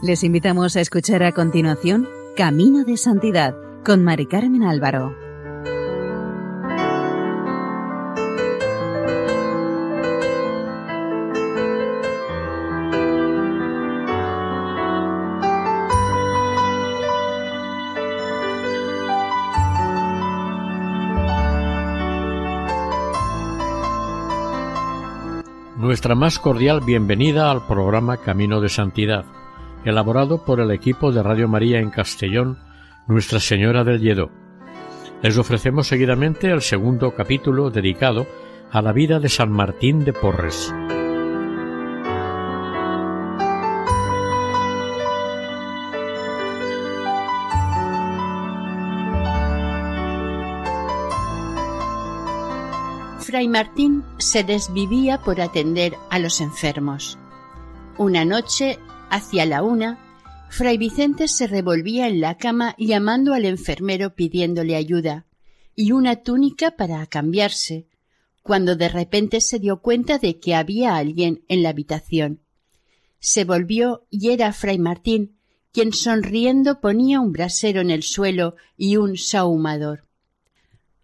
Les invitamos a escuchar a continuación Camino de Santidad con Mari Carmen Álvaro. Nuestra más cordial bienvenida al programa Camino de Santidad, elaborado por el equipo de Radio María en Castellón, Nuestra Señora del Lledó. Les ofrecemos seguidamente el segundo capítulo dedicado a la vida de San Martín de Porres. Fray Martín se desvivía por atender a los enfermos. Una noche, hacia la una, Fray Vicente se revolvía en la cama llamando al enfermero pidiéndole ayuda y una túnica para cambiarse, cuando de repente se dio cuenta de que había alguien en la habitación. Se volvió y era Fray Martín, quien sonriendo ponía un brasero en el suelo y un sahumador.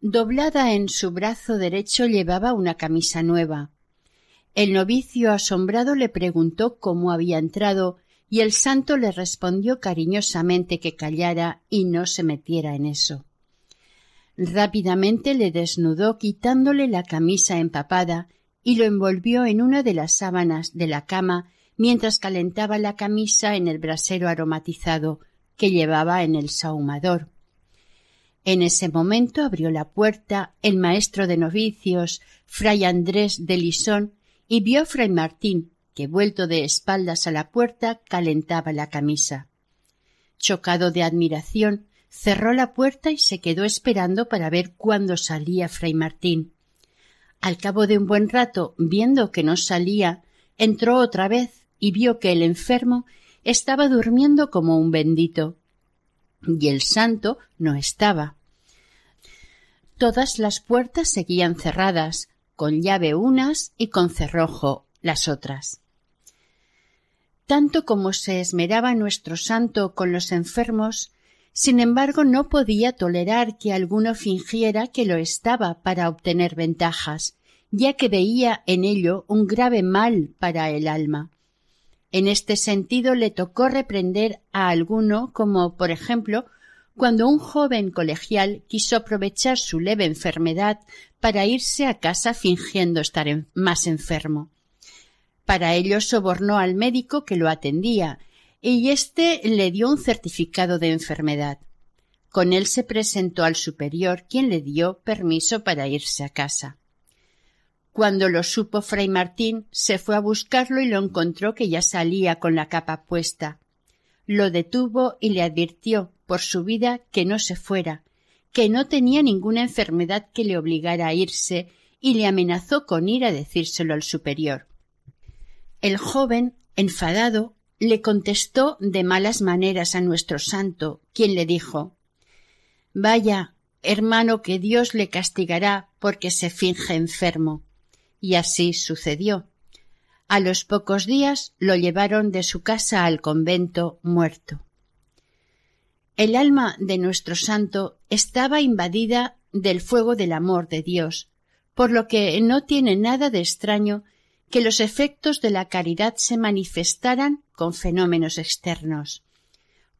Doblada en su brazo derecho llevaba una camisa nueva. El novicio asombrado le preguntó cómo había entrado y el santo le respondió cariñosamente que callara y no se metiera en eso. Rápidamente le desnudó quitándole la camisa empapada y lo envolvió en una de las sábanas de la cama mientras calentaba la camisa en el brasero aromatizado que llevaba en el sahumador. En ese momento abrió la puerta el maestro de novicios, fray Andrés de Lisón, y vio a fray Martín, que vuelto de espaldas a la puerta calentaba la camisa. Chocado de admiración, cerró la puerta y se quedó esperando para ver cuándo salía fray Martín. Al cabo de un buen rato, viendo que no salía, entró otra vez y vio que el enfermo estaba durmiendo como un bendito y el santo no estaba. Todas las puertas seguían cerradas, con llave unas y con cerrojo las otras. Tanto como se esmeraba nuestro santo con los enfermos, sin embargo no podía tolerar que alguno fingiera que lo estaba para obtener ventajas, ya que veía en ello un grave mal para el alma. En este sentido le tocó reprender a alguno como, por ejemplo, cuando un joven colegial quiso aprovechar su leve enfermedad para irse a casa fingiendo estar más enfermo. Para ello sobornó al médico que lo atendía y éste le dio un certificado de enfermedad. Con él se presentó al superior, quien le dio permiso para irse a casa. Cuando lo supo Fray Martín, se fue a buscarlo y lo encontró que ya salía con la capa puesta. Lo detuvo y le advirtió, por su vida, que no se fuera, que no tenía ninguna enfermedad que le obligara a irse, y le amenazó con ir a decírselo al superior. El joven, enfadado, le contestó de malas maneras a nuestro santo, quien le dijo Vaya, hermano, que Dios le castigará porque se finge enfermo. Y así sucedió. A los pocos días lo llevaron de su casa al convento muerto. El alma de nuestro santo estaba invadida del fuego del amor de Dios, por lo que no tiene nada de extraño que los efectos de la caridad se manifestaran con fenómenos externos.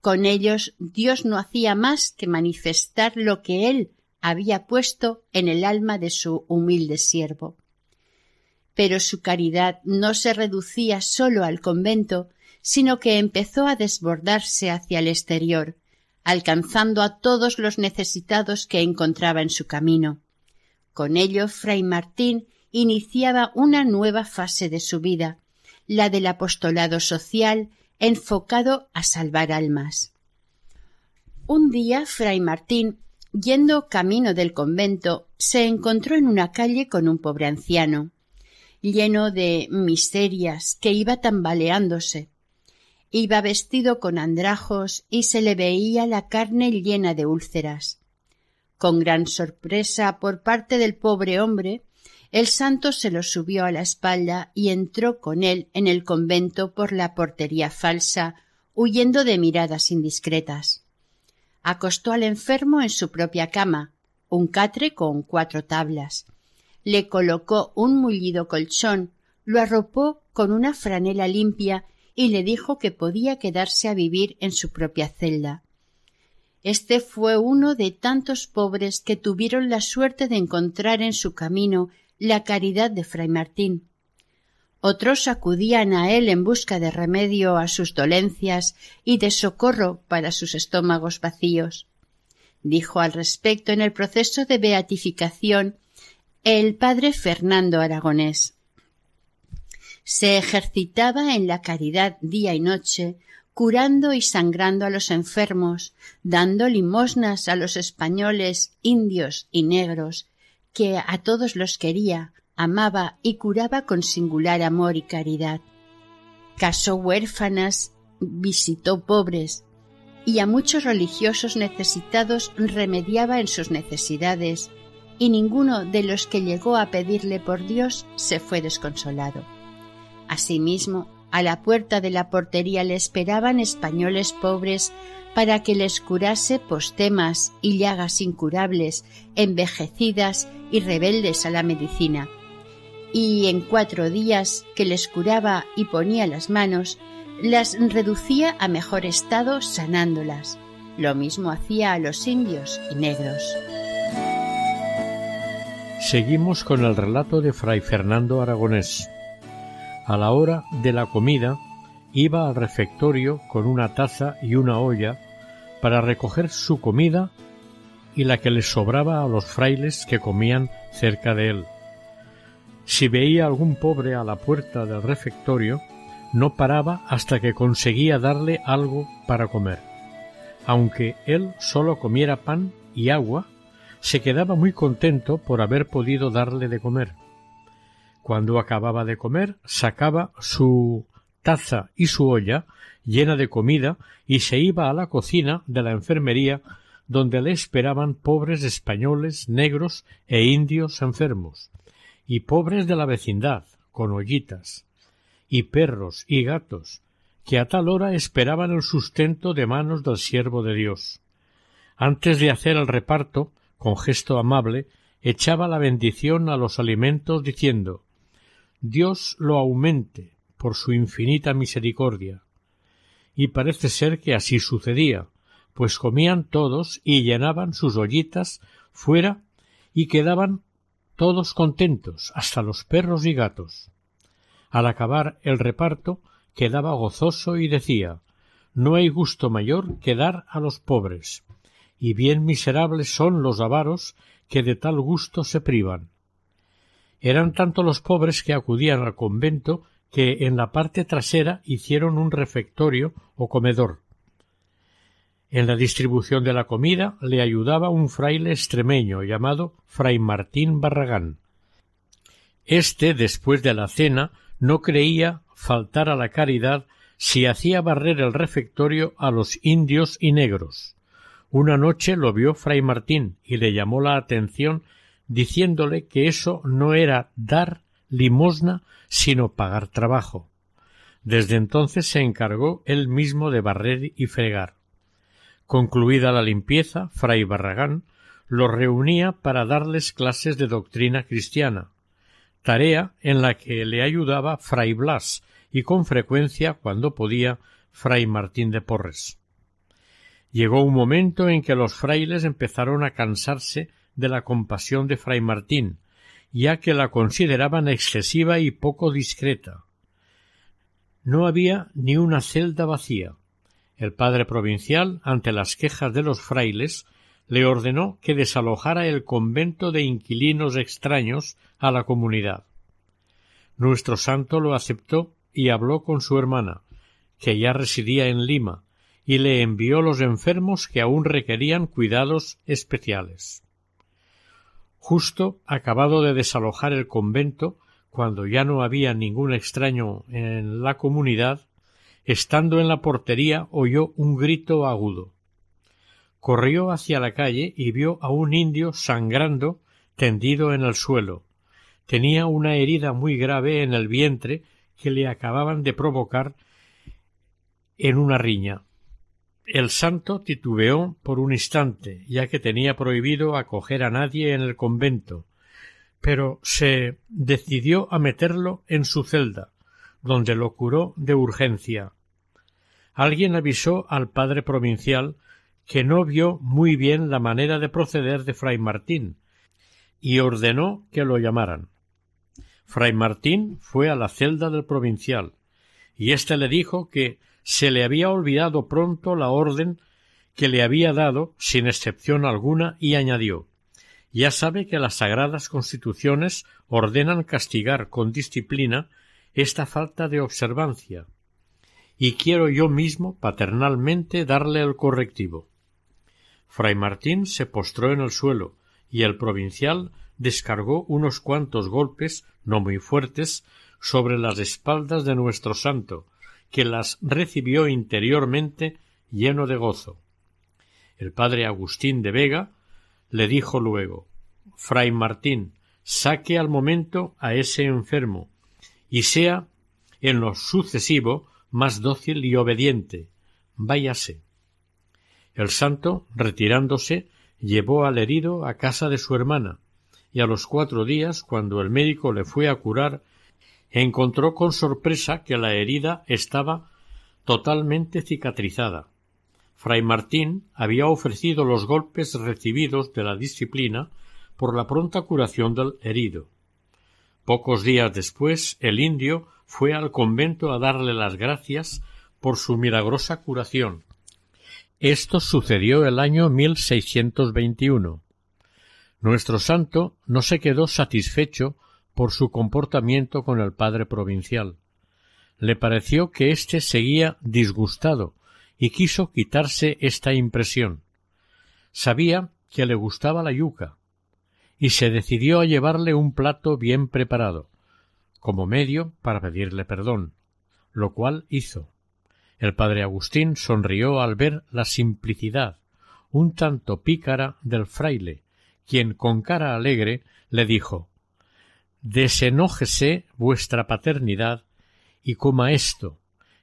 Con ellos Dios no hacía más que manifestar lo que él había puesto en el alma de su humilde siervo. Pero su caridad no se reducía sólo al convento, sino que empezó a desbordarse hacia el exterior, alcanzando a todos los necesitados que encontraba en su camino. Con ello, Fray Martín iniciaba una nueva fase de su vida, la del apostolado social enfocado a salvar almas. Un día, Fray Martín, yendo camino del convento, se encontró en una calle con un pobre anciano, lleno de miserias, que iba tambaleándose. Iba vestido con andrajos y se le veía la carne llena de úlceras. Con gran sorpresa por parte del pobre hombre, el santo se lo subió a la espalda y entró con él en el convento por la portería falsa, huyendo de miradas indiscretas. Acostó al enfermo en su propia cama, un catre con cuatro tablas. Le colocó un mullido colchón, lo arropó con una franela limpia y le dijo que podía quedarse a vivir en su propia celda. Este fue uno de tantos pobres que tuvieron la suerte de encontrar en su camino la caridad de fray Martín. Otros acudían a él en busca de remedio a sus dolencias y de socorro para sus estómagos vacíos. Dijo al respecto en el proceso de beatificación el padre Fernando Aragonés. Se ejercitaba en la caridad día y noche, curando y sangrando a los enfermos, dando limosnas a los españoles, indios y negros, que a todos los quería, amaba y curaba con singular amor y caridad. Casó huérfanas, visitó pobres, y a muchos religiosos necesitados remediaba en sus necesidades, y ninguno de los que llegó a pedirle por Dios se fue desconsolado. Asimismo, a la puerta de la portería le esperaban españoles pobres para que les curase postemas y llagas incurables, envejecidas y rebeldes a la medicina. Y en cuatro días que les curaba y ponía las manos, las reducía a mejor estado sanándolas. Lo mismo hacía a los indios y negros. Seguimos con el relato de Fray Fernando Aragonés. A la hora de la comida iba al refectorio con una taza y una olla para recoger su comida y la que les sobraba a los frailes que comían cerca de él. Si veía algún pobre a la puerta del refectorio, no paraba hasta que conseguía darle algo para comer. Aunque él solo comiera pan y agua, se quedaba muy contento por haber podido darle de comer. Cuando acababa de comer, sacaba su taza y su olla llena de comida y se iba a la cocina de la enfermería donde le esperaban pobres españoles, negros e indios enfermos, y pobres de la vecindad, con ollitas, y perros y gatos, que a tal hora esperaban el sustento de manos del siervo de Dios. Antes de hacer el reparto, con gesto amable, echaba la bendición a los alimentos diciendo Dios lo aumente por su infinita misericordia. Y parece ser que así sucedía, pues comían todos y llenaban sus ollitas fuera y quedaban todos contentos, hasta los perros y gatos. Al acabar el reparto quedaba gozoso y decía No hay gusto mayor que dar a los pobres, y bien miserables son los avaros que de tal gusto se privan. Eran tanto los pobres que acudían al convento que en la parte trasera hicieron un refectorio o comedor. En la distribución de la comida le ayudaba un fraile extremeño llamado Fray Martín Barragán. Este, después de la cena, no creía faltar a la caridad si hacía barrer el refectorio a los indios y negros. Una noche lo vio Fray Martín y le llamó la atención diciéndole que eso no era dar limosna sino pagar trabajo. Desde entonces se encargó él mismo de barrer y fregar. Concluida la limpieza, fray Barragán los reunía para darles clases de doctrina cristiana, tarea en la que le ayudaba fray Blas y con frecuencia, cuando podía, fray Martín de Porres. Llegó un momento en que los frailes empezaron a cansarse de la compasión de fray Martín, ya que la consideraban excesiva y poco discreta. No había ni una celda vacía. El padre provincial, ante las quejas de los frailes, le ordenó que desalojara el convento de inquilinos extraños a la comunidad. Nuestro santo lo aceptó y habló con su hermana, que ya residía en Lima, y le envió los enfermos que aún requerían cuidados especiales. Justo acabado de desalojar el convento, cuando ya no había ningún extraño en la comunidad, estando en la portería oyó un grito agudo. Corrió hacia la calle y vio a un indio sangrando tendido en el suelo. Tenía una herida muy grave en el vientre que le acababan de provocar en una riña. El santo titubeó por un instante, ya que tenía prohibido acoger a nadie en el convento, pero se decidió a meterlo en su celda, donde lo curó de urgencia. Alguien avisó al padre provincial que no vio muy bien la manera de proceder de fray Martín, y ordenó que lo llamaran. Fray Martín fue a la celda del provincial, y éste le dijo que se le había olvidado pronto la orden que le había dado sin excepción alguna y añadió ya sabe que las sagradas constituciones ordenan castigar con disciplina esta falta de observancia y quiero yo mismo paternalmente darle el correctivo. Fray Martín se postró en el suelo y el provincial descargó unos cuantos golpes no muy fuertes sobre las espaldas de nuestro santo, que las recibió interiormente lleno de gozo. El padre Agustín de Vega le dijo luego Fray Martín, saque al momento a ese enfermo, y sea en lo sucesivo más dócil y obediente. Váyase. El santo, retirándose, llevó al herido a casa de su hermana, y a los cuatro días, cuando el médico le fue a curar encontró con sorpresa que la herida estaba totalmente cicatrizada. Fray Martín había ofrecido los golpes recibidos de la disciplina por la pronta curación del herido. Pocos días después el indio fue al convento a darle las gracias por su milagrosa curación. Esto sucedió el año 1621. Nuestro santo no se quedó satisfecho por su comportamiento con el padre provincial. Le pareció que éste seguía disgustado y quiso quitarse esta impresión. Sabía que le gustaba la yuca y se decidió a llevarle un plato bien preparado, como medio para pedirle perdón, lo cual hizo. El padre Agustín sonrió al ver la simplicidad, un tanto pícara del fraile, quien con cara alegre le dijo desenójese vuestra paternidad y coma esto,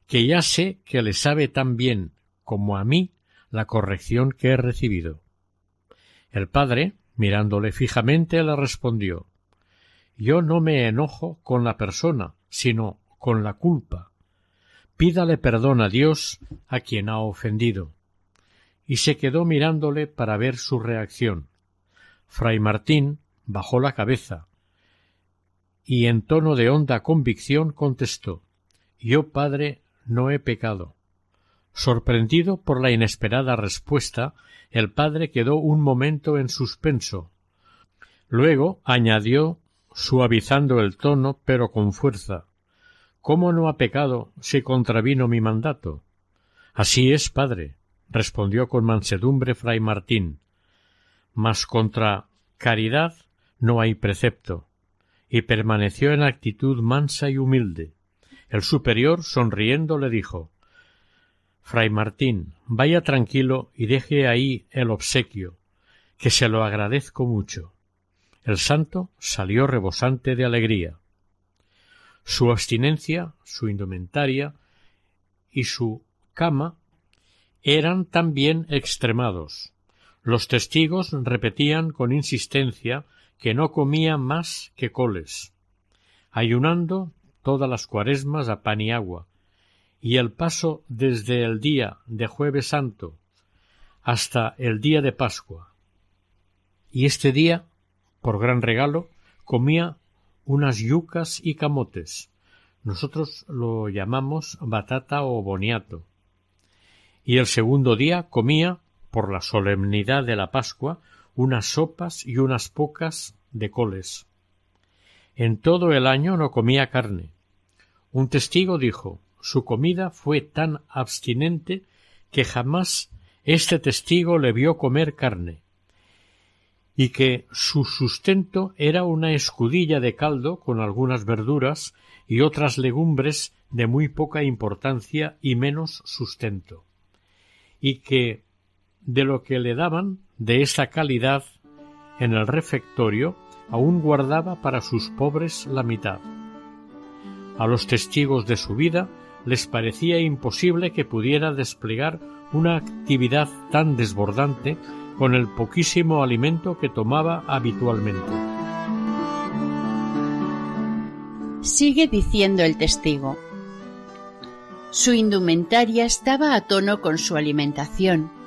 que ya sé que le sabe tan bien como a mí la corrección que he recibido. El padre, mirándole fijamente, le respondió Yo no me enojo con la persona, sino con la culpa. Pídale perdón a Dios a quien ha ofendido. Y se quedó mirándole para ver su reacción. Fray Martín bajó la cabeza, y en tono de honda convicción contestó Yo, padre, no he pecado. Sorprendido por la inesperada respuesta, el padre quedó un momento en suspenso. Luego añadió, suavizando el tono, pero con fuerza ¿Cómo no ha pecado si contravino mi mandato? Así es, padre, respondió con mansedumbre fray Martín. Mas contra caridad no hay precepto y permaneció en actitud mansa y humilde. El superior, sonriendo, le dijo Fray Martín, vaya tranquilo y deje ahí el obsequio, que se lo agradezco mucho. El santo salió rebosante de alegría. Su abstinencia, su indumentaria y su cama eran también extremados. Los testigos repetían con insistencia que no comía más que coles, ayunando todas las cuaresmas a pan y agua, y el paso desde el día de jueves santo hasta el día de Pascua. Y este día, por gran regalo, comía unas yucas y camotes. Nosotros lo llamamos batata o boniato. Y el segundo día comía, por la solemnidad de la Pascua, unas sopas y unas pocas de coles. En todo el año no comía carne. Un testigo dijo su comida fue tan abstinente que jamás este testigo le vio comer carne, y que su sustento era una escudilla de caldo con algunas verduras y otras legumbres de muy poca importancia y menos sustento, y que de lo que le daban de esa calidad en el refectorio aún guardaba para sus pobres la mitad. A los testigos de su vida les parecía imposible que pudiera desplegar una actividad tan desbordante con el poquísimo alimento que tomaba habitualmente. Sigue diciendo el testigo. Su indumentaria estaba a tono con su alimentación.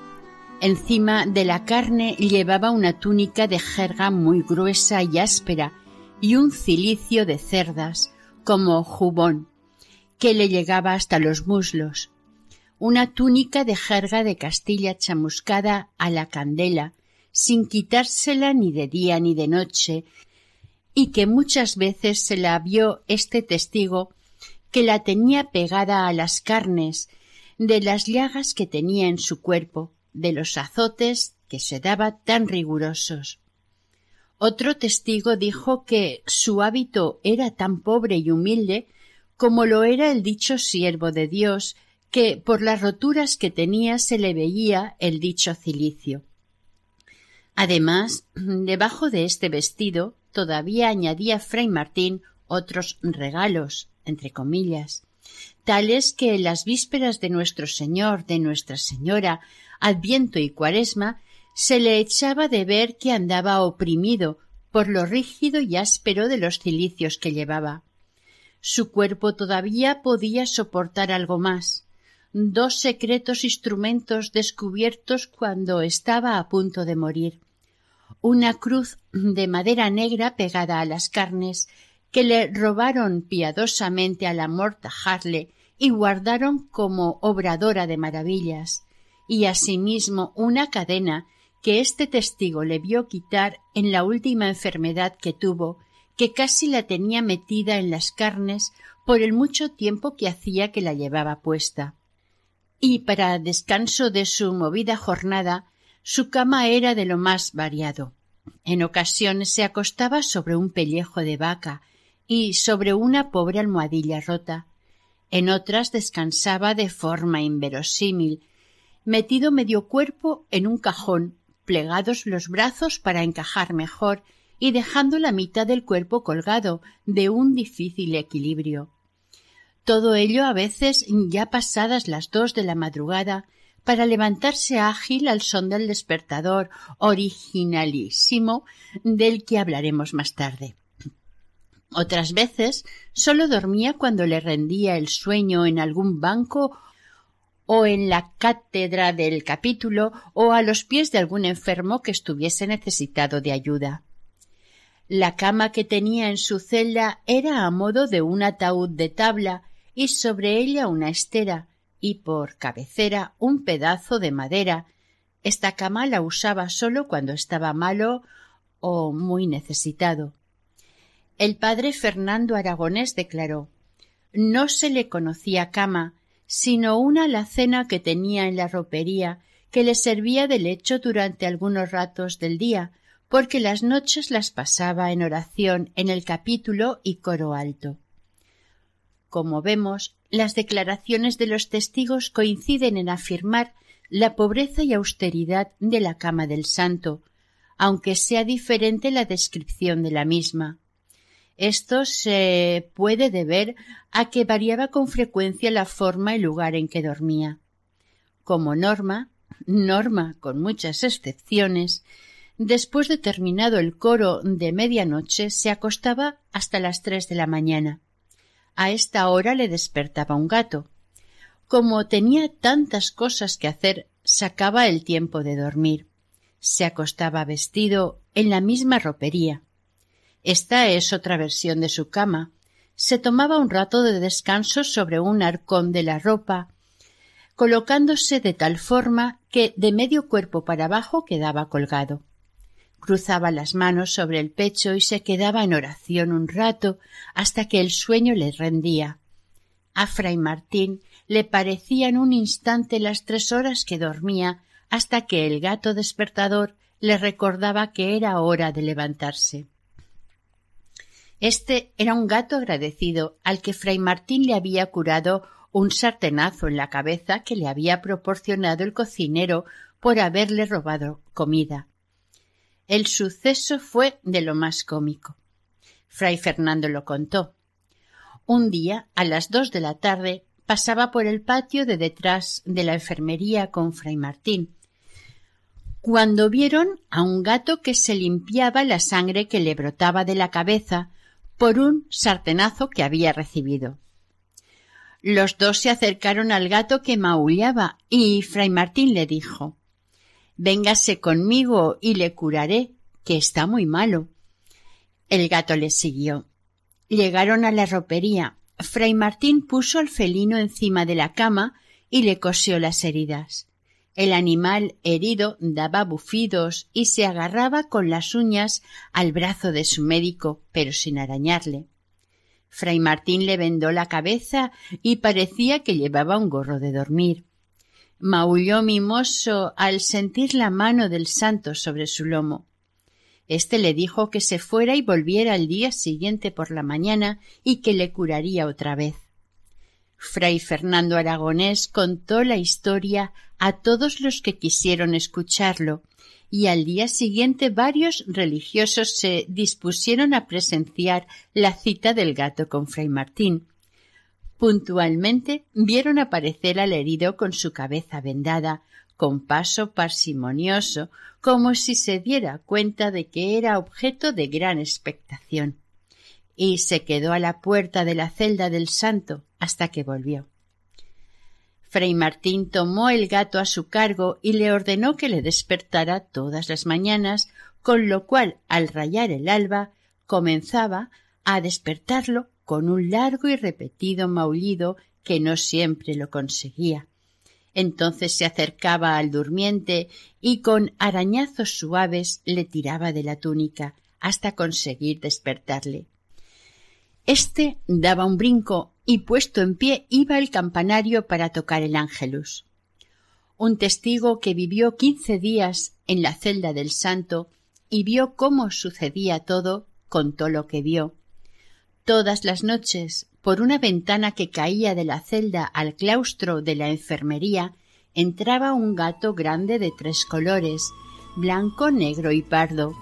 Encima de la carne llevaba una túnica de jerga muy gruesa y áspera y un cilicio de cerdas, como jubón, que le llegaba hasta los muslos, una túnica de jerga de Castilla chamuscada a la candela, sin quitársela ni de día ni de noche, y que muchas veces se la vio este testigo que la tenía pegada a las carnes, de las llagas que tenía en su cuerpo, de los azotes que se daba tan rigurosos. Otro testigo dijo que su hábito era tan pobre y humilde como lo era el dicho siervo de Dios, que por las roturas que tenía se le veía el dicho cilicio. Además, debajo de este vestido todavía añadía fray Martín otros regalos, entre comillas, tales que en las vísperas de nuestro Señor, de Nuestra Señora, Adviento y Cuaresma, se le echaba de ver que andaba oprimido por lo rígido y áspero de los cilicios que llevaba. Su cuerpo todavía podía soportar algo más. Dos secretos instrumentos descubiertos cuando estaba a punto de morir una cruz de madera negra pegada a las carnes que le robaron piadosamente a la mortajarle y guardaron como obradora de maravillas, y asimismo una cadena que este testigo le vio quitar en la última enfermedad que tuvo, que casi la tenía metida en las carnes por el mucho tiempo que hacía que la llevaba puesta. Y para descanso de su movida jornada su cama era de lo más variado. En ocasiones se acostaba sobre un pellejo de vaca y sobre una pobre almohadilla rota. En otras descansaba de forma inverosímil, metido medio cuerpo en un cajón, plegados los brazos para encajar mejor y dejando la mitad del cuerpo colgado de un difícil equilibrio. Todo ello a veces ya pasadas las dos de la madrugada para levantarse ágil al son del despertador originalísimo del que hablaremos más tarde. Otras veces sólo dormía cuando le rendía el sueño en algún banco o en la cátedra del capítulo o a los pies de algún enfermo que estuviese necesitado de ayuda. La cama que tenía en su celda era a modo de un ataúd de tabla y sobre ella una estera, y por cabecera un pedazo de madera. Esta cama la usaba solo cuando estaba malo o muy necesitado. El padre Fernando Aragonés declaró No se le conocía cama, sino una alacena que tenía en la ropería que le servía de lecho durante algunos ratos del día, porque las noches las pasaba en oración en el capítulo y coro alto. Como vemos, las declaraciones de los testigos coinciden en afirmar la pobreza y austeridad de la cama del santo, aunque sea diferente la descripción de la misma. Esto se puede deber a que variaba con frecuencia la forma y lugar en que dormía. Como norma, norma con muchas excepciones, después de terminado el coro de medianoche se acostaba hasta las tres de la mañana. A esta hora le despertaba un gato. Como tenía tantas cosas que hacer, sacaba el tiempo de dormir. Se acostaba vestido en la misma ropería. Esta es otra versión de su cama. Se tomaba un rato de descanso sobre un arcón de la ropa, colocándose de tal forma que de medio cuerpo para abajo quedaba colgado cruzaba las manos sobre el pecho y se quedaba en oración un rato hasta que el sueño le rendía. A fray Martín le parecían un instante las tres horas que dormía hasta que el gato despertador le recordaba que era hora de levantarse. Este era un gato agradecido al que fray Martín le había curado un sartenazo en la cabeza que le había proporcionado el cocinero por haberle robado comida. El suceso fue de lo más cómico. Fray Fernando lo contó. Un día, a las dos de la tarde, pasaba por el patio de detrás de la enfermería con Fray Martín, cuando vieron a un gato que se limpiaba la sangre que le brotaba de la cabeza por un sartenazo que había recibido. Los dos se acercaron al gato que maullaba y Fray Martín le dijo Véngase conmigo y le curaré, que está muy malo. El gato le siguió. Llegaron a la ropería. Fray Martín puso al felino encima de la cama y le cosió las heridas. El animal herido daba bufidos y se agarraba con las uñas al brazo de su médico, pero sin arañarle. Fray Martín le vendó la cabeza y parecía que llevaba un gorro de dormir. Maulló mimoso al sentir la mano del santo sobre su lomo. Este le dijo que se fuera y volviera al día siguiente por la mañana y que le curaría otra vez. Fray Fernando Aragonés contó la historia a todos los que quisieron escucharlo, y al día siguiente varios religiosos se dispusieron a presenciar la cita del gato con Fray Martín. Puntualmente vieron aparecer al herido con su cabeza vendada, con paso parsimonioso, como si se diera cuenta de que era objeto de gran expectación. Y se quedó a la puerta de la celda del santo hasta que volvió. Fray Martín tomó el gato a su cargo y le ordenó que le despertara todas las mañanas, con lo cual, al rayar el alba, comenzaba a despertarlo con un largo y repetido maullido que no siempre lo conseguía. Entonces se acercaba al durmiente y con arañazos suaves le tiraba de la túnica hasta conseguir despertarle. Este daba un brinco y puesto en pie iba al campanario para tocar el ángelus. Un testigo que vivió quince días en la celda del santo y vio cómo sucedía todo, contó lo que vio. Todas las noches, por una ventana que caía de la celda al claustro de la enfermería, entraba un gato grande de tres colores, blanco, negro y pardo,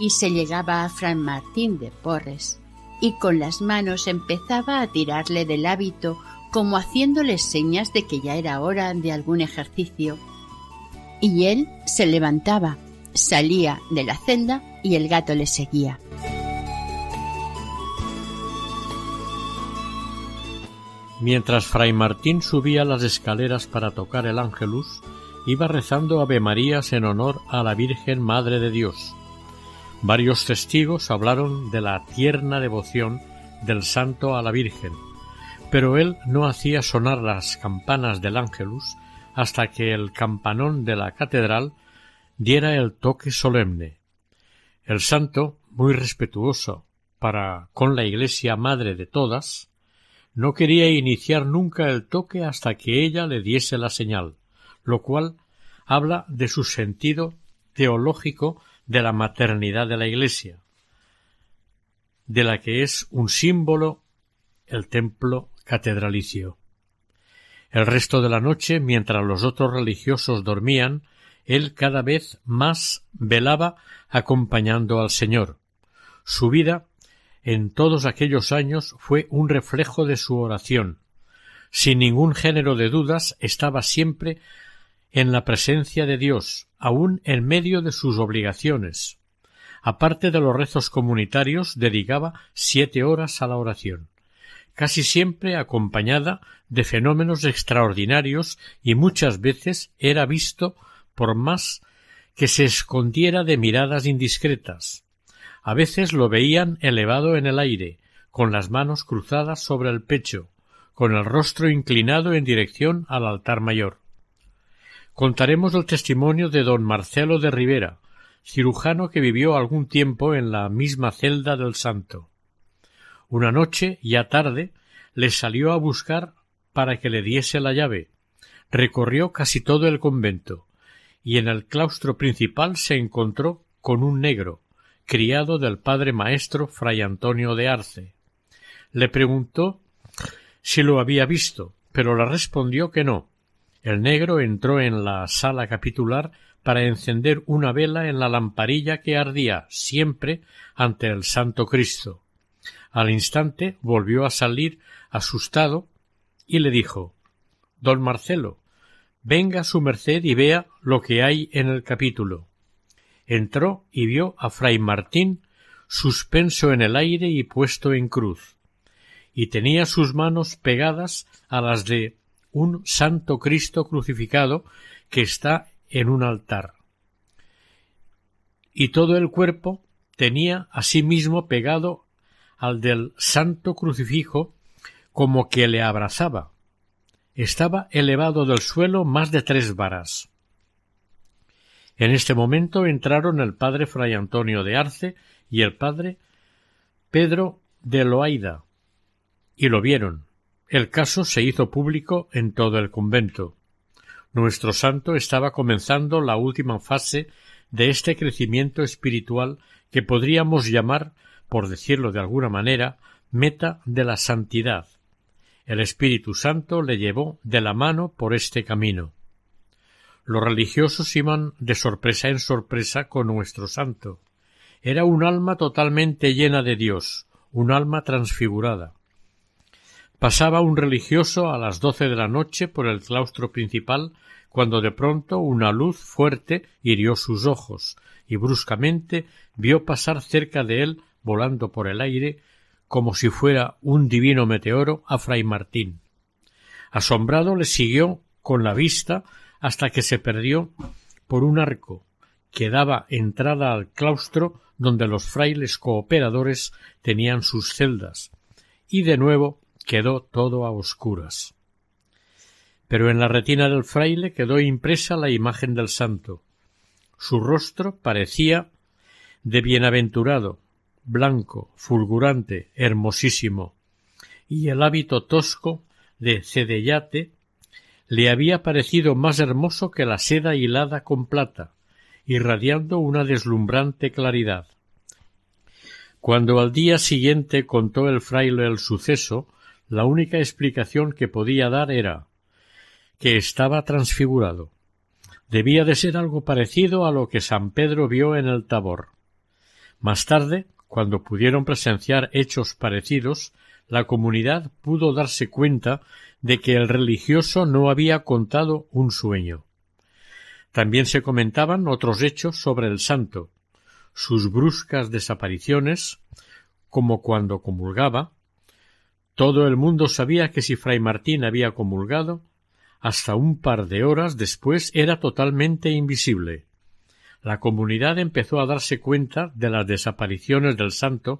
y se llegaba a Fran Martín de Porres y con las manos empezaba a tirarle del hábito como haciéndole señas de que ya era hora de algún ejercicio. Y él se levantaba, salía de la celda y el gato le seguía. Mientras Fray Martín subía las escaleras para tocar el ángelus, iba rezando Ave Marías en honor a la Virgen Madre de Dios, Varios testigos hablaron de la tierna devoción del santo a la Virgen, pero él no hacía sonar las campanas del ángelus hasta que el campanón de la catedral diera el toque solemne. El santo, muy respetuoso para con la Iglesia madre de todas, no quería iniciar nunca el toque hasta que ella le diese la señal, lo cual habla de su sentido teológico de la maternidad de la Iglesia, de la que es un símbolo el templo catedralicio. El resto de la noche, mientras los otros religiosos dormían, él cada vez más velaba acompañando al Señor. Su vida en todos aquellos años fue un reflejo de su oración. Sin ningún género de dudas estaba siempre en la presencia de Dios, aun en medio de sus obligaciones. Aparte de los rezos comunitarios, dedicaba siete horas a la oración, casi siempre acompañada de fenómenos extraordinarios y muchas veces era visto por más que se escondiera de miradas indiscretas. A veces lo veían elevado en el aire, con las manos cruzadas sobre el pecho, con el rostro inclinado en dirección al altar mayor. Contaremos el testimonio de don Marcelo de Rivera, cirujano que vivió algún tiempo en la misma celda del santo. Una noche, ya tarde, le salió a buscar para que le diese la llave. Recorrió casi todo el convento, y en el claustro principal se encontró con un negro, criado del padre maestro fray Antonio de Arce. Le preguntó si lo había visto, pero le respondió que no, el negro entró en la sala capitular para encender una vela en la lamparilla que ardía siempre ante el Santo Cristo. Al instante volvió a salir asustado y le dijo Don Marcelo, venga su merced y vea lo que hay en el capítulo. Entró y vio a fray Martín suspenso en el aire y puesto en cruz, y tenía sus manos pegadas a las de un santo Cristo crucificado que está en un altar. Y todo el cuerpo tenía asimismo pegado al del santo crucifijo como que le abrazaba. Estaba elevado del suelo más de tres varas. En este momento entraron el padre fray Antonio de Arce y el padre Pedro de Loaida, y lo vieron. El caso se hizo público en todo el convento. Nuestro santo estaba comenzando la última fase de este crecimiento espiritual que podríamos llamar, por decirlo de alguna manera, meta de la santidad. El Espíritu Santo le llevó de la mano por este camino. Los religiosos iban de sorpresa en sorpresa con nuestro santo. Era un alma totalmente llena de Dios, un alma transfigurada. Pasaba un religioso a las doce de la noche por el claustro principal cuando de pronto una luz fuerte hirió sus ojos y bruscamente vio pasar cerca de él, volando por el aire, como si fuera un divino meteoro, a fray Martín. Asombrado le siguió con la vista hasta que se perdió por un arco que daba entrada al claustro donde los frailes cooperadores tenían sus celdas, y de nuevo quedó todo a oscuras. Pero en la retina del fraile quedó impresa la imagen del santo. Su rostro parecía de bienaventurado, blanco, fulgurante, hermosísimo, y el hábito tosco de cedellate le había parecido más hermoso que la seda hilada con plata, irradiando una deslumbrante claridad. Cuando al día siguiente contó el fraile el suceso, la única explicación que podía dar era que estaba transfigurado. Debía de ser algo parecido a lo que San Pedro vio en el Tabor. Más tarde, cuando pudieron presenciar hechos parecidos, la comunidad pudo darse cuenta de que el religioso no había contado un sueño. También se comentaban otros hechos sobre el santo, sus bruscas desapariciones, como cuando comulgaba. Todo el mundo sabía que si fray Martín había comulgado, hasta un par de horas después era totalmente invisible. La comunidad empezó a darse cuenta de las desapariciones del santo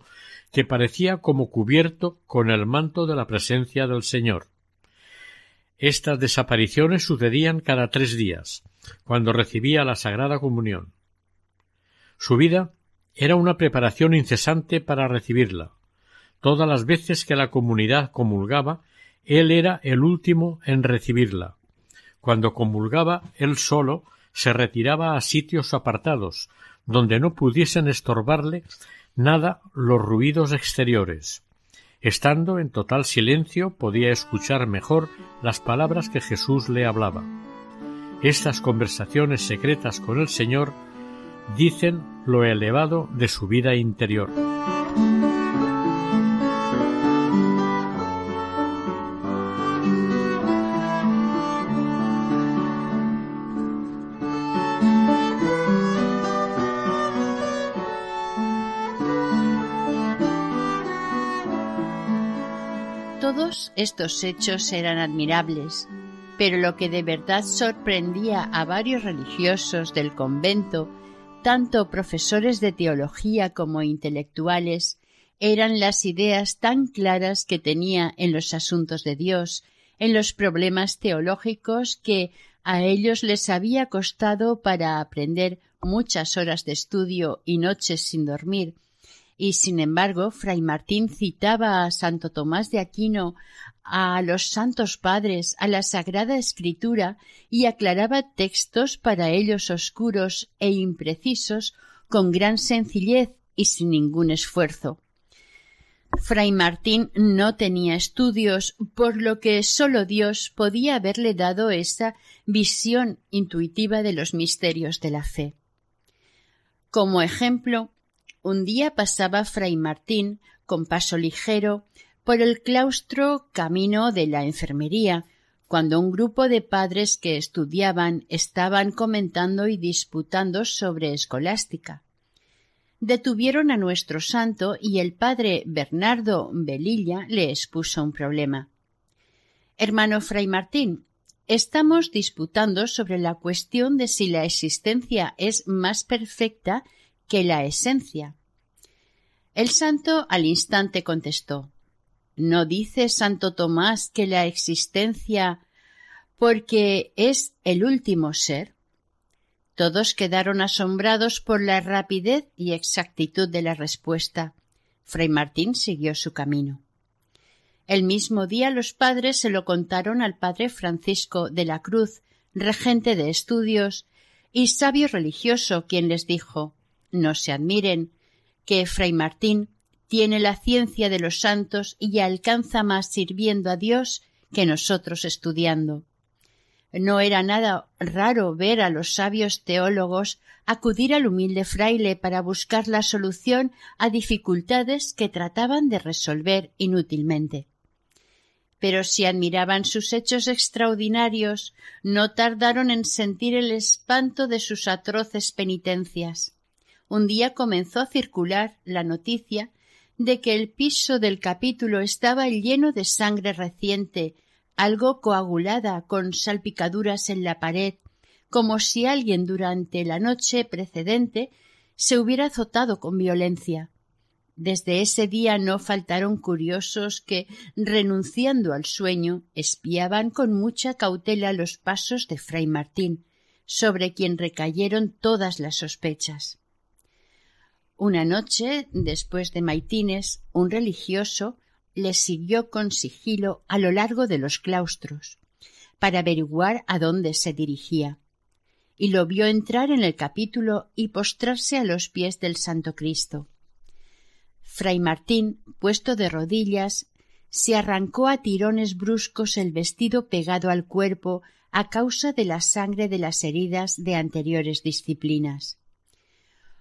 que parecía como cubierto con el manto de la presencia del Señor. Estas desapariciones sucedían cada tres días, cuando recibía la Sagrada Comunión. Su vida era una preparación incesante para recibirla. Todas las veces que la comunidad comulgaba, él era el último en recibirla. Cuando comulgaba él solo, se retiraba a sitios apartados, donde no pudiesen estorbarle nada los ruidos exteriores. Estando en total silencio podía escuchar mejor las palabras que Jesús le hablaba. Estas conversaciones secretas con el Señor dicen lo elevado de su vida interior. Estos hechos eran admirables, pero lo que de verdad sorprendía a varios religiosos del convento, tanto profesores de teología como intelectuales, eran las ideas tan claras que tenía en los asuntos de Dios, en los problemas teológicos que a ellos les había costado para aprender muchas horas de estudio y noches sin dormir, y sin embargo fray Martín citaba a Santo Tomás de Aquino, a los santos padres, a la Sagrada Escritura y aclaraba textos para ellos oscuros e imprecisos con gran sencillez y sin ningún esfuerzo. Fray Martín no tenía estudios, por lo que sólo Dios podía haberle dado esa visión intuitiva de los misterios de la fe. Como ejemplo, un día pasaba Fray Martín, con paso ligero, por el claustro camino de la enfermería, cuando un grupo de padres que estudiaban estaban comentando y disputando sobre escolástica. Detuvieron a nuestro santo y el padre Bernardo Belilla le expuso un problema. Hermano Fray Martín, estamos disputando sobre la cuestión de si la existencia es más perfecta que la esencia. El santo al instante contestó ¿No dice Santo Tomás que la existencia porque es el último ser? Todos quedaron asombrados por la rapidez y exactitud de la respuesta. Fray Martín siguió su camino. El mismo día los padres se lo contaron al padre Francisco de la Cruz, regente de estudios y sabio religioso, quien les dijo No se admiren que Fray Martín tiene la ciencia de los santos y alcanza más sirviendo a Dios que nosotros estudiando. No era nada raro ver a los sabios teólogos acudir al humilde fraile para buscar la solución a dificultades que trataban de resolver inútilmente. Pero si admiraban sus hechos extraordinarios, no tardaron en sentir el espanto de sus atroces penitencias. Un día comenzó a circular la noticia de que el piso del capítulo estaba lleno de sangre reciente, algo coagulada con salpicaduras en la pared, como si alguien durante la noche precedente se hubiera azotado con violencia. Desde ese día no faltaron curiosos que, renunciando al sueño, espiaban con mucha cautela los pasos de Fray Martín, sobre quien recayeron todas las sospechas. Una noche, después de maitines, un religioso le siguió con sigilo a lo largo de los claustros, para averiguar a dónde se dirigía, y lo vio entrar en el capítulo y postrarse a los pies del Santo Cristo. Fray Martín, puesto de rodillas, se arrancó a tirones bruscos el vestido pegado al cuerpo a causa de la sangre de las heridas de anteriores disciplinas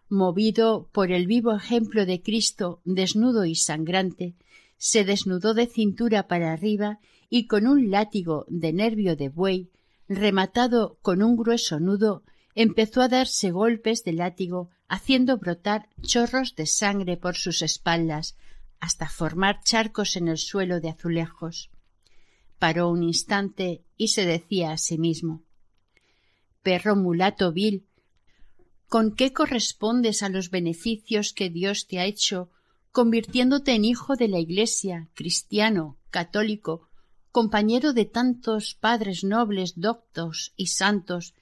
movido por el vivo ejemplo de Cristo desnudo y sangrante, se desnudó de cintura para arriba y con un látigo de nervio de buey, rematado con un grueso nudo, empezó a darse golpes de látigo, haciendo brotar chorros de sangre por sus espaldas, hasta formar charcos en el suelo de azulejos. Paró un instante y se decía a sí mismo Perro mulato vil, ¿Con qué correspondes a los beneficios que Dios te ha hecho, convirtiéndote en hijo de la Iglesia, cristiano, católico, compañero de tantos padres nobles, doctos y santos,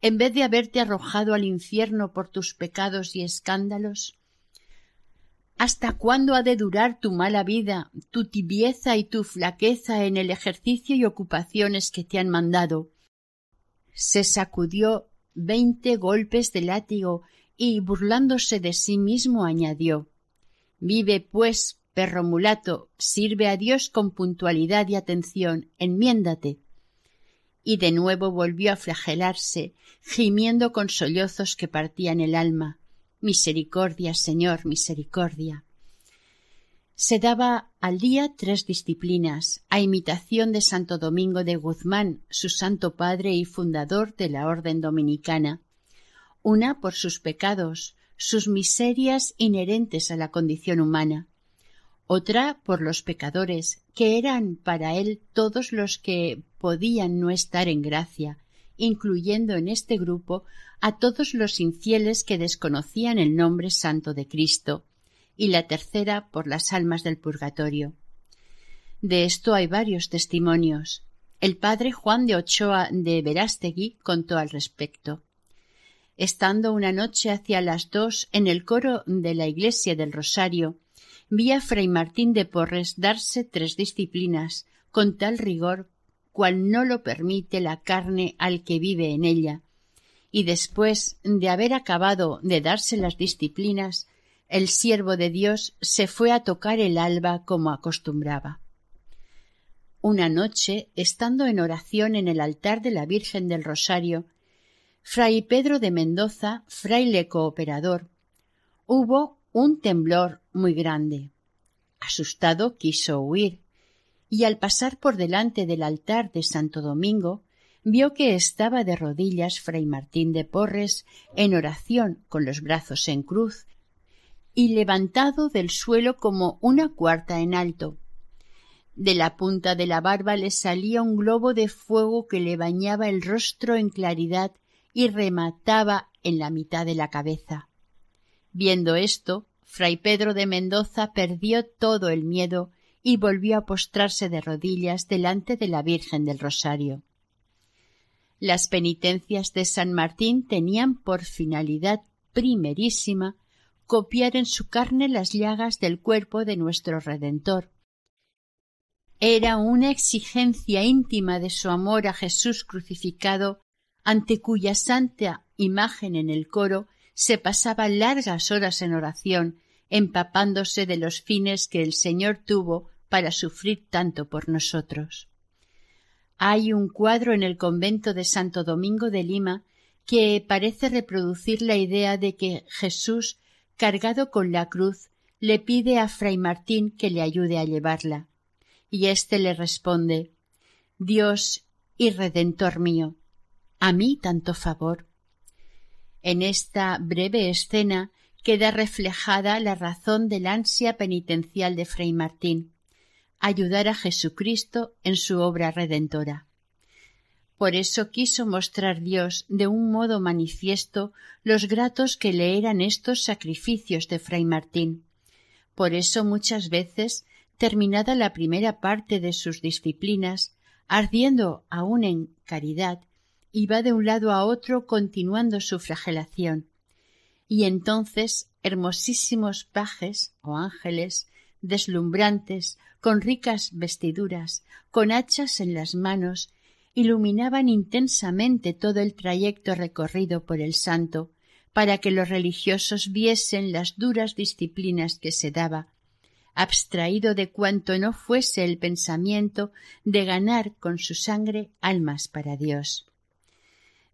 en vez de haberte arrojado al infierno por tus pecados y escándalos? ¿Hasta cuándo ha de durar tu mala vida, tu tibieza y tu flaqueza en el ejercicio y ocupaciones que te han mandado? Se sacudió veinte golpes de látigo y, burlándose de sí mismo, añadió Vive, pues, perro mulato, sirve a Dios con puntualidad y atención, enmiéndate. Y de nuevo volvió a flagelarse, gimiendo con sollozos que partían el alma. Misericordia, Señor, misericordia se daba al día tres disciplinas, a imitación de Santo Domingo de Guzmán, su santo padre y fundador de la orden dominicana, una por sus pecados, sus miserias inherentes a la condición humana, otra por los pecadores, que eran para él todos los que podían no estar en gracia, incluyendo en este grupo a todos los infieles que desconocían el nombre santo de Cristo, y la tercera por las almas del purgatorio. De esto hay varios testimonios. El padre Juan de Ochoa de Verástegui contó al respecto. Estando una noche hacia las dos en el coro de la iglesia del Rosario, vi a Fray Martín de Porres darse tres disciplinas con tal rigor cual no lo permite la carne al que vive en ella, y después de haber acabado de darse las disciplinas, el siervo de Dios se fue a tocar el alba como acostumbraba. Una noche, estando en oración en el altar de la Virgen del Rosario, Fray Pedro de Mendoza, fraile cooperador, hubo un temblor muy grande. Asustado quiso huir, y al pasar por delante del altar de Santo Domingo, vio que estaba de rodillas fray Martín de Porres en oración con los brazos en cruz y levantado del suelo como una cuarta en alto. De la punta de la barba le salía un globo de fuego que le bañaba el rostro en claridad y remataba en la mitad de la cabeza. Viendo esto, fray Pedro de Mendoza perdió todo el miedo y volvió a postrarse de rodillas delante de la Virgen del Rosario. Las penitencias de San Martín tenían por finalidad primerísima copiar en su carne las llagas del cuerpo de nuestro Redentor. Era una exigencia íntima de su amor a Jesús crucificado, ante cuya santa imagen en el coro se pasaba largas horas en oración, empapándose de los fines que el Señor tuvo para sufrir tanto por nosotros. Hay un cuadro en el convento de Santo Domingo de Lima que parece reproducir la idea de que Jesús cargado con la cruz, le pide a fray Martín que le ayude a llevarla. Y éste le responde Dios y Redentor mío, ¿a mí tanto favor? En esta breve escena queda reflejada la razón del ansia penitencial de fray Martín, ayudar a Jesucristo en su obra redentora. Por eso quiso mostrar Dios de un modo manifiesto los gratos que le eran estos sacrificios de Fray Martín. Por eso muchas veces, terminada la primera parte de sus disciplinas, ardiendo aún en caridad, iba de un lado a otro continuando su flagelación. Y entonces hermosísimos pajes o ángeles, deslumbrantes, con ricas vestiduras, con hachas en las manos iluminaban intensamente todo el trayecto recorrido por el santo, para que los religiosos viesen las duras disciplinas que se daba, abstraído de cuanto no fuese el pensamiento de ganar con su sangre almas para Dios.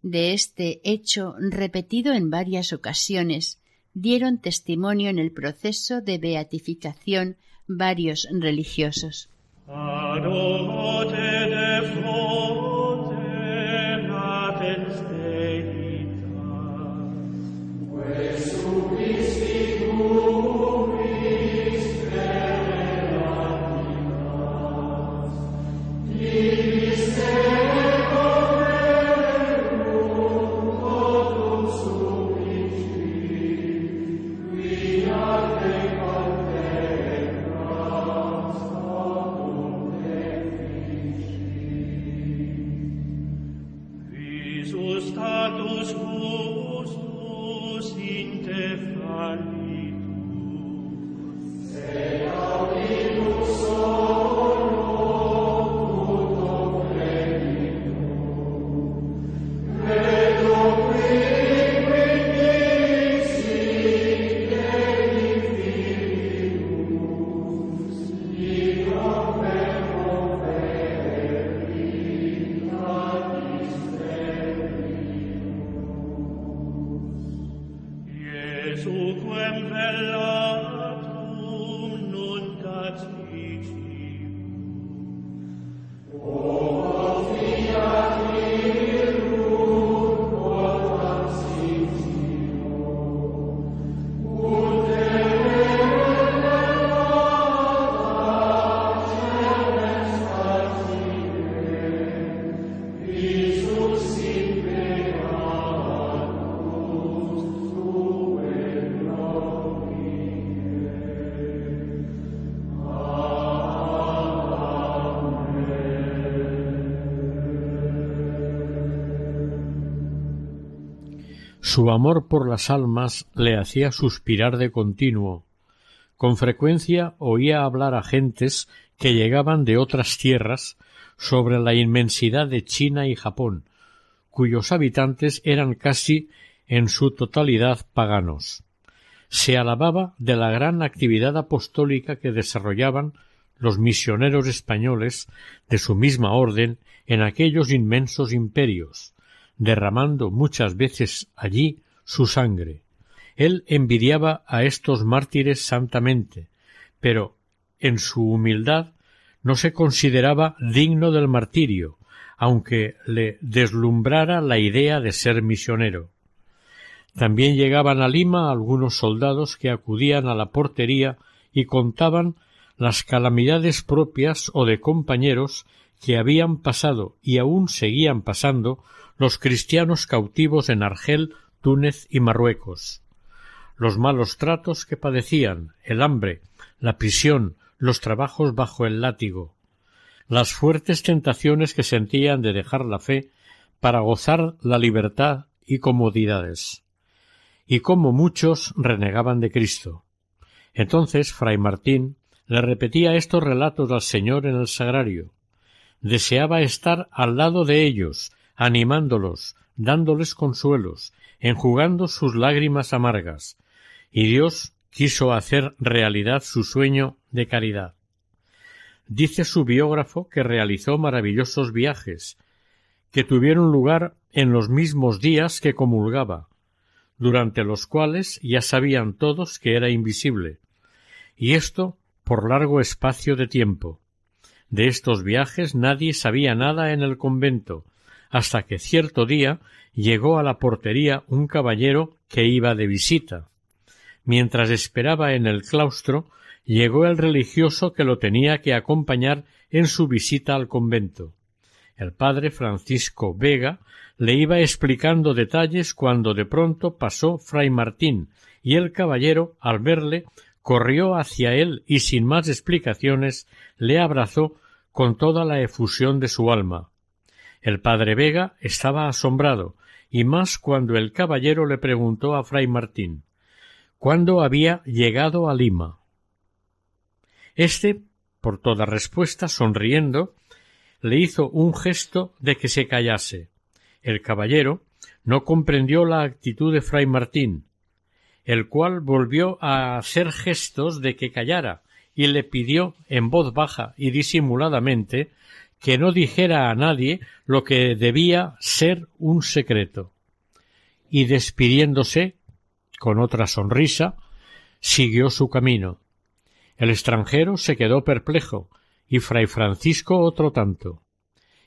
De este hecho, repetido en varias ocasiones, dieron testimonio en el proceso de beatificación varios religiosos. Su amor por las almas le hacía suspirar de continuo. Con frecuencia oía hablar a gentes que llegaban de otras tierras sobre la inmensidad de China y Japón, cuyos habitantes eran casi en su totalidad paganos. Se alababa de la gran actividad apostólica que desarrollaban los misioneros españoles de su misma orden en aquellos inmensos imperios, derramando muchas veces allí su sangre. Él envidiaba a estos mártires santamente, pero en su humildad, no se consideraba digno del martirio, aunque le deslumbrara la idea de ser misionero. También llegaban a Lima algunos soldados que acudían a la portería y contaban las calamidades propias o de compañeros que habían pasado y aún seguían pasando los cristianos cautivos en Argel, Túnez y Marruecos. Los malos tratos que padecían, el hambre, la prisión, los trabajos bajo el látigo, las fuertes tentaciones que sentían de dejar la fe para gozar la libertad y comodidades, y cómo muchos renegaban de Cristo. Entonces Fray Martín le repetía estos relatos al Señor en el sagrario. Deseaba estar al lado de ellos, animándolos, dándoles consuelos, enjugando sus lágrimas amargas, y Dios quiso hacer realidad su sueño de caridad. Dice su biógrafo que realizó maravillosos viajes, que tuvieron lugar en los mismos días que comulgaba, durante los cuales ya sabían todos que era invisible, y esto por largo espacio de tiempo. De estos viajes nadie sabía nada en el convento, hasta que cierto día llegó a la portería un caballero que iba de visita. Mientras esperaba en el claustro, llegó el religioso que lo tenía que acompañar en su visita al convento. El padre Francisco Vega le iba explicando detalles cuando de pronto pasó fray Martín, y el caballero, al verle, corrió hacia él y sin más explicaciones le abrazó con toda la efusión de su alma. El padre Vega estaba asombrado, y más cuando el caballero le preguntó a fray Martín cuándo había llegado a Lima. Este, por toda respuesta, sonriendo, le hizo un gesto de que se callase. El caballero no comprendió la actitud de fray Martín, el cual volvió a hacer gestos de que callara y le pidió en voz baja y disimuladamente que no dijera a nadie lo que debía ser un secreto. Y despidiéndose con otra sonrisa, siguió su camino. El extranjero se quedó perplejo y fray Francisco otro tanto.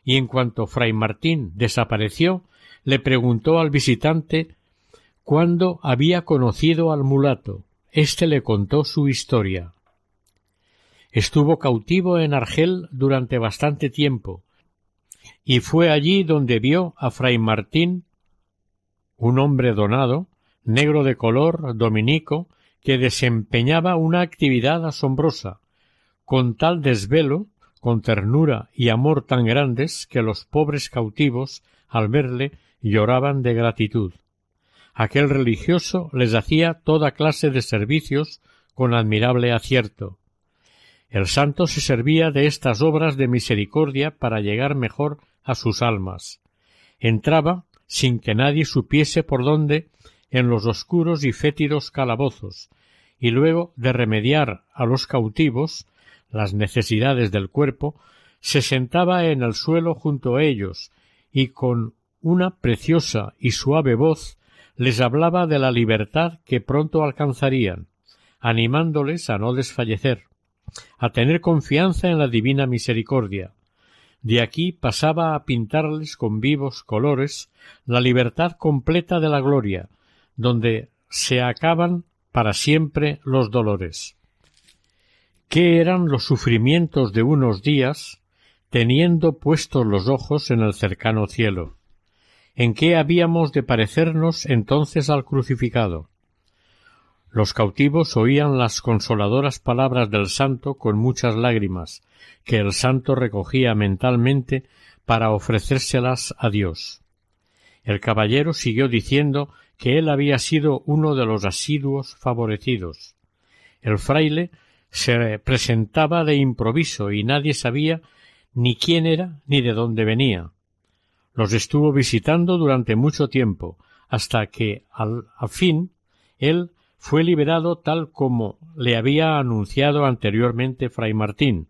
Y en cuanto fray Martín desapareció, le preguntó al visitante cuándo había conocido al mulato. Este le contó su historia. Estuvo cautivo en Argel durante bastante tiempo, y fue allí donde vio a fray Martín, un hombre donado, negro de color, dominico, que desempeñaba una actividad asombrosa, con tal desvelo, con ternura y amor tan grandes que los pobres cautivos, al verle, lloraban de gratitud. Aquel religioso les hacía toda clase de servicios con admirable acierto. El santo se servía de estas obras de misericordia para llegar mejor a sus almas. Entraba, sin que nadie supiese por dónde, en los oscuros y fétidos calabozos, y luego de remediar a los cautivos las necesidades del cuerpo, se sentaba en el suelo junto a ellos y con una preciosa y suave voz les hablaba de la libertad que pronto alcanzarían, animándoles a no desfallecer, a tener confianza en la divina misericordia. De aquí pasaba a pintarles con vivos colores la libertad completa de la gloria, donde se acaban para siempre los dolores. ¿Qué eran los sufrimientos de unos días teniendo puestos los ojos en el cercano cielo? ¿En qué habíamos de parecernos entonces al crucificado? Los cautivos oían las consoladoras palabras del santo con muchas lágrimas, que el santo recogía mentalmente para ofrecérselas a Dios. El caballero siguió diciendo que él había sido uno de los asiduos favorecidos. El fraile se presentaba de improviso y nadie sabía ni quién era ni de dónde venía. Los estuvo visitando durante mucho tiempo, hasta que al, fin él fue liberado tal como le había anunciado anteriormente fray Martín.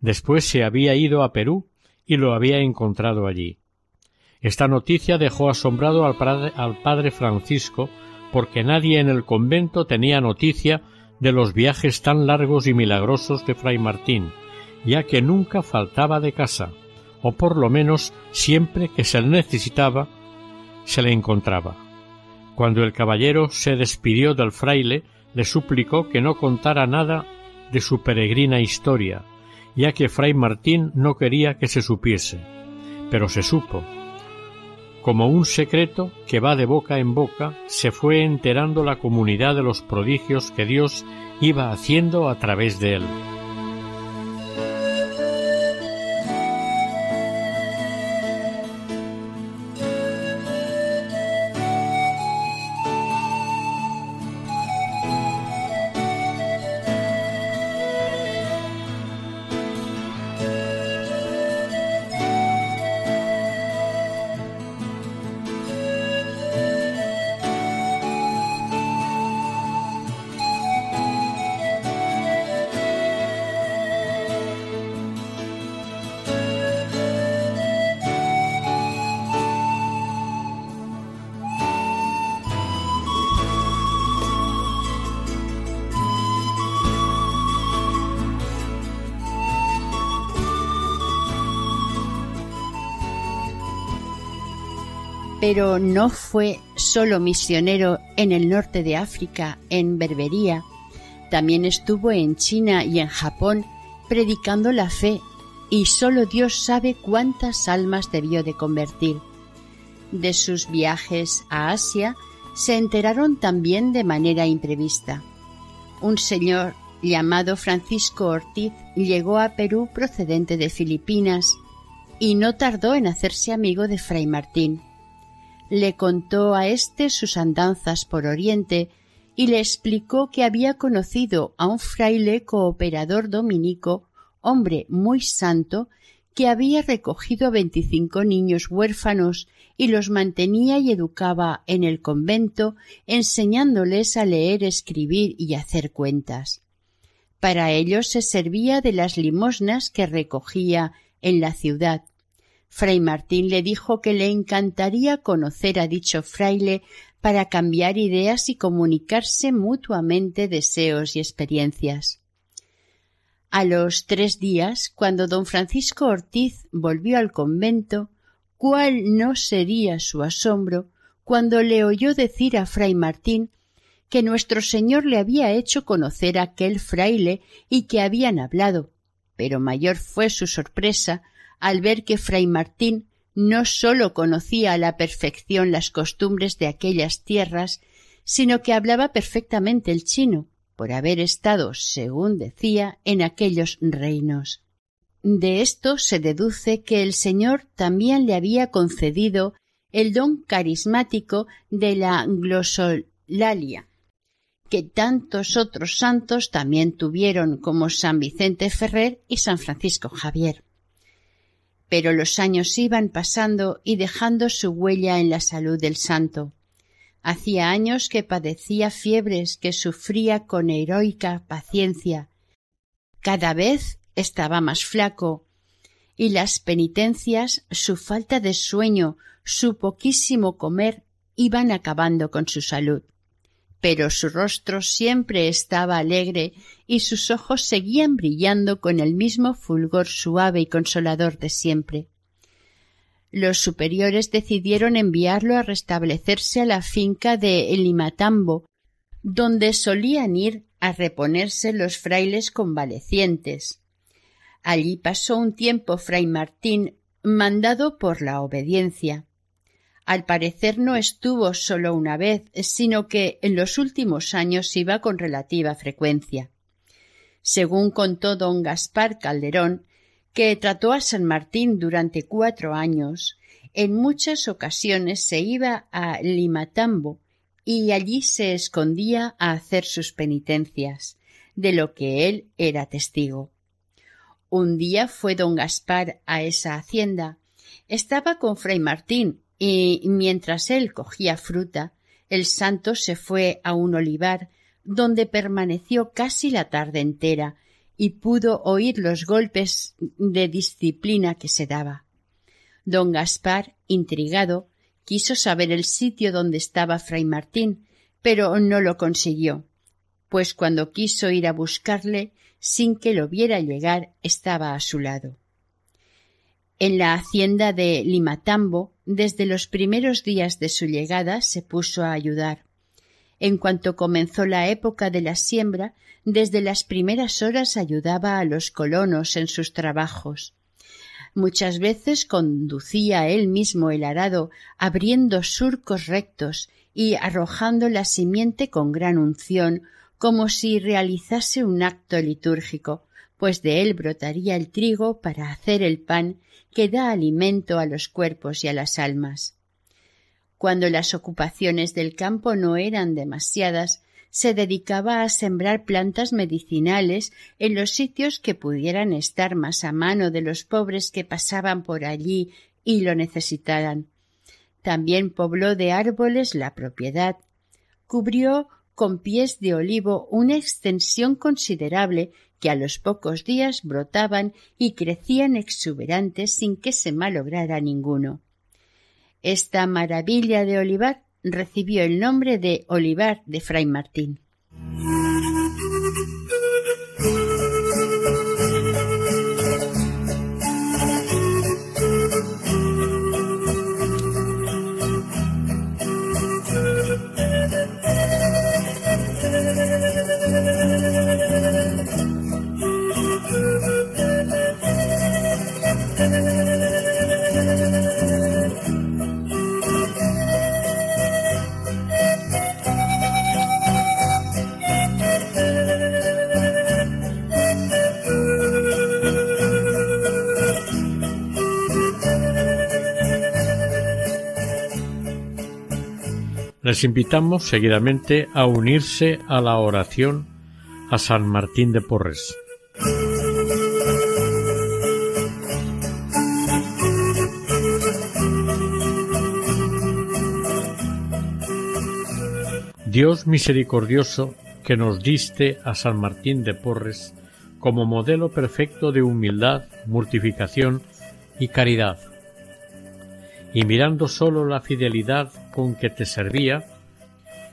Después se había ido a Perú y lo había encontrado allí. Esta noticia dejó asombrado al padre, Francisco porque nadie en el convento tenía noticia de los viajes tan largos y milagrosos de Fray Martín, ya que nunca faltaba de casa, o por lo menos siempre que se le necesitaba, se le encontraba. Cuando el caballero se despidió del fraile, le suplicó que no contara nada de su peregrina historia, ya que Fray Martín no quería que se supiese. Pero se supo. Como un secreto que va de boca en boca, se fue enterando la comunidad de los prodigios que Dios iba haciendo a través de él. Pero no fue solo misionero en el norte de África, en Berbería, también estuvo en China y en Japón predicando la fe y solo Dios sabe cuántas almas debió de convertir. De sus viajes a Asia se enteraron también de manera imprevista. Un señor llamado Francisco Ortiz llegó a Perú procedente de Filipinas y no tardó en hacerse amigo de Fray Martín le contó a éste sus andanzas por Oriente y le explicó que había conocido a un fraile cooperador dominico, hombre muy santo, que había recogido veinticinco niños huérfanos y los mantenía y educaba en el convento, enseñándoles a leer, escribir y hacer cuentas. Para ellos se servía de las limosnas que recogía en la ciudad, Fray Martín le dijo que le encantaría conocer a dicho fraile para cambiar ideas y comunicarse mutuamente deseos y experiencias. A los tres días, cuando don Francisco Ortiz volvió al convento, cuál no sería su asombro cuando le oyó decir a Fray Martín que nuestro Señor le había hecho conocer a aquel fraile y que habían hablado, pero mayor fue su sorpresa al ver que Fray Martín no sólo conocía a la perfección las costumbres de aquellas tierras, sino que hablaba perfectamente el chino, por haber estado, según decía, en aquellos reinos. De esto se deduce que el Señor también le había concedido el don carismático de la glosolalia, que tantos otros santos también tuvieron como San Vicente Ferrer y San Francisco Javier pero los años iban pasando y dejando su huella en la salud del santo. Hacía años que padecía fiebres que sufría con heroica paciencia. Cada vez estaba más flaco, y las penitencias, su falta de sueño, su poquísimo comer, iban acabando con su salud pero su rostro siempre estaba alegre y sus ojos seguían brillando con el mismo fulgor suave y consolador de siempre. Los superiores decidieron enviarlo a restablecerse a la finca de Limatambo, donde solían ir a reponerse los frailes convalecientes. Allí pasó un tiempo fray Martín, mandado por la obediencia. Al parecer no estuvo solo una vez, sino que en los últimos años iba con relativa frecuencia. Según contó don Gaspar Calderón, que trató a San Martín durante cuatro años, en muchas ocasiones se iba a Limatambo y allí se escondía a hacer sus penitencias, de lo que él era testigo. Un día fue don Gaspar a esa hacienda. Estaba con fray Martín, y mientras él cogía fruta, el santo se fue a un olivar donde permaneció casi la tarde entera y pudo oír los golpes de disciplina que se daba. Don Gaspar, intrigado, quiso saber el sitio donde estaba fray Martín, pero no lo consiguió. pues cuando quiso ir a buscarle, sin que lo viera llegar, estaba a su lado. En la hacienda de Limatambo, desde los primeros días de su llegada, se puso a ayudar. En cuanto comenzó la época de la siembra, desde las primeras horas ayudaba a los colonos en sus trabajos. Muchas veces conducía él mismo el arado, abriendo surcos rectos y arrojando la simiente con gran unción, como si realizase un acto litúrgico, pues de él brotaría el trigo para hacer el pan que da alimento a los cuerpos y a las almas. Cuando las ocupaciones del campo no eran demasiadas, se dedicaba a sembrar plantas medicinales en los sitios que pudieran estar más a mano de los pobres que pasaban por allí y lo necesitaran. También pobló de árboles la propiedad. Cubrió con pies de olivo una extensión considerable que a los pocos días brotaban y crecían exuberantes sin que se malograra ninguno. Esta maravilla de olivar recibió el nombre de olivar de Fray Martín. Les invitamos seguidamente a unirse a la oración a San Martín de Porres. Dios misericordioso que nos diste a San Martín de Porres como modelo perfecto de humildad, mortificación y caridad y mirando sólo la fidelidad con que te servía,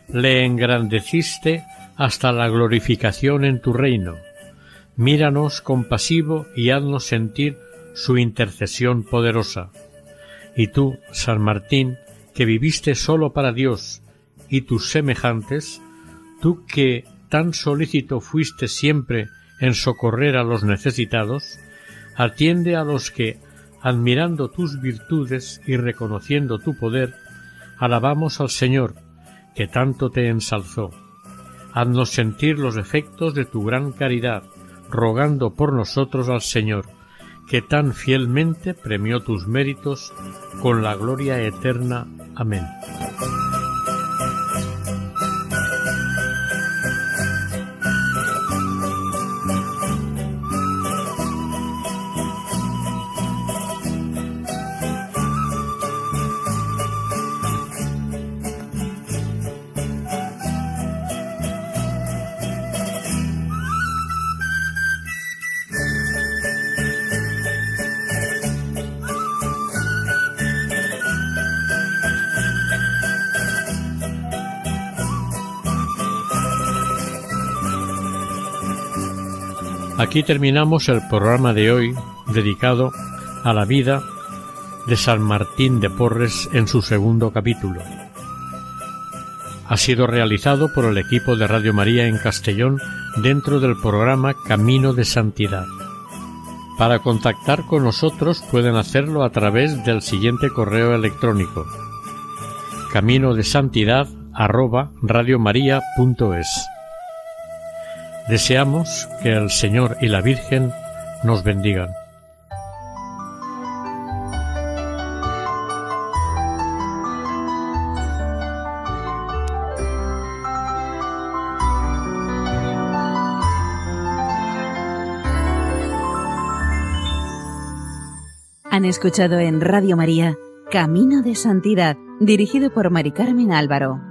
le engrandeciste hasta la glorificación en tu reino. Míranos compasivo y haznos sentir su intercesión poderosa. Y tú, San Martín, que viviste sólo para Dios y tus semejantes, tú que tan solícito fuiste siempre en socorrer a los necesitados, atiende a los que admirando tus virtudes y reconociendo tu poder, alabamos al Señor, que tanto te ensalzó. Haznos sentir los efectos de tu gran caridad, rogando por nosotros al Señor, que tan fielmente premió tus méritos con la gloria eterna. Amén. Aquí terminamos el programa de hoy dedicado a la vida de San Martín de Porres en su segundo capítulo. Ha sido realizado por el equipo de Radio María en Castellón dentro del programa Camino de Santidad. Para contactar con nosotros pueden hacerlo a través del siguiente correo electrónico camino de santidad Deseamos que el Señor y la Virgen nos bendigan. Han escuchado en Radio María Camino de Santidad, dirigido por Mari Carmen Álvaro.